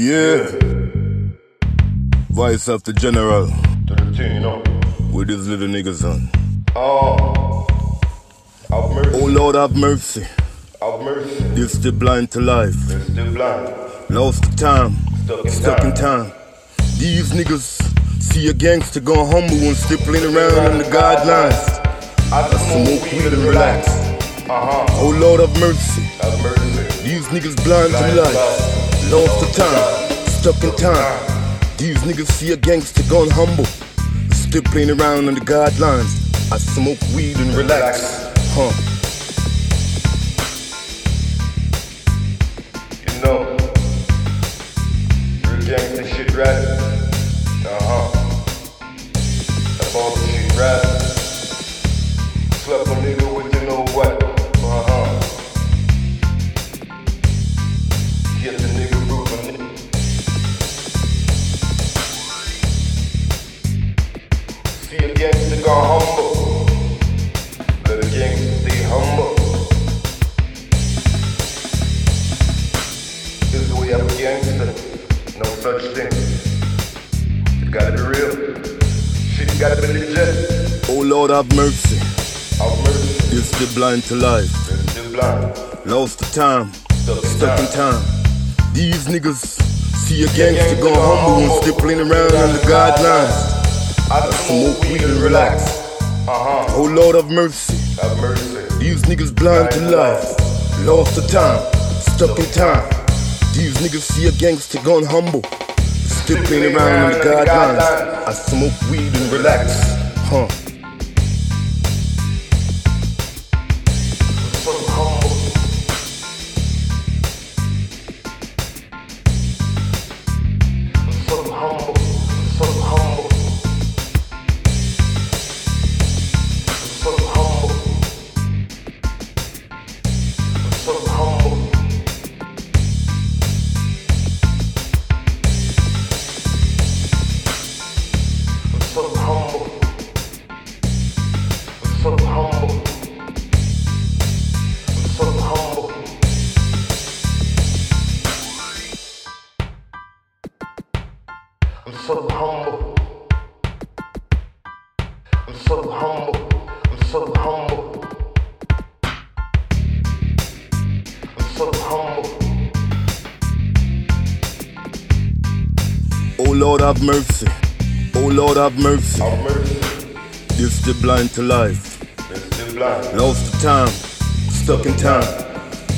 Yeah. Vice General. To the team, you know. With his little niggas on. Oh. Have mercy. Oh Lord have mercy. Have mercy. You're still blind to life. They're still blind. Lost the time. Stuck in Stuck in time. time. These niggas see a gangster going humble and still playing around on the guidelines. I just Smoke weed and relax. Uh-huh. Oh Lord have mercy. Have mercy. These niggas blind to Blind to life. life. Lost the time. Stuck in time. These niggas see a gangster gone humble. Still playing around on the guidelines. I smoke weed and relax. Huh. You know. Real gangsta shit rap. Uh-huh. That all the shit rap. Slept a gangster humble. Let a gangster stay humble. This way I'm. No such thing. It gotta be real. Shit gotta be legit. Oh Lord have mercy. Have mercy. You're still blind to life. Still blind. Lost the time. Stuck in Stuck in time. time. These niggas see a gangster gone humble and still playing around on the guidelines. I smoke weed and relax. Uh-huh. Oh Lord have mercy. Have mercy. These niggas blind to life. Lost the time. Stuck in time. These niggas see a gangster gone humble. Still playing around on the guidelines. I smoke weed and relax. Huh. So humble. I'm so humble. I'm so humble. I'm so humble. I'm so humble. I'm so humble. I'm so humble. Oh Lord have mercy. Oh Lord have mercy. Have mercy. You're still blind to life. Still blind. Lost the time. Stuck in time.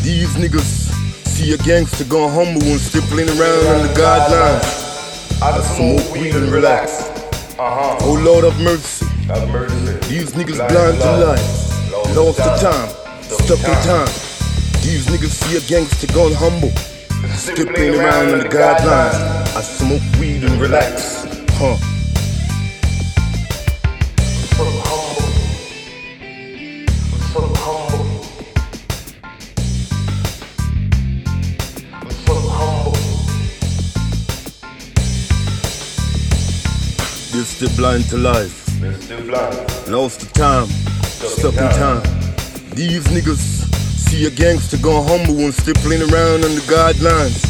These niggas see a gangster gone humble and still playing around on the guidelines. I smoke weed and relax. Uh-huh. Oh Lord have mercy. Have mercy. These niggas blind to life. Lost the time. Stuck in time. These niggas see a gangster gone humble. Still playing around on the guidelines. I smoke weed and relax. Huh. You're still blind to life. They're still blind. Lost the time. Stuck in time. These niggas see a gangster gone humble and still playing around on the guidelines.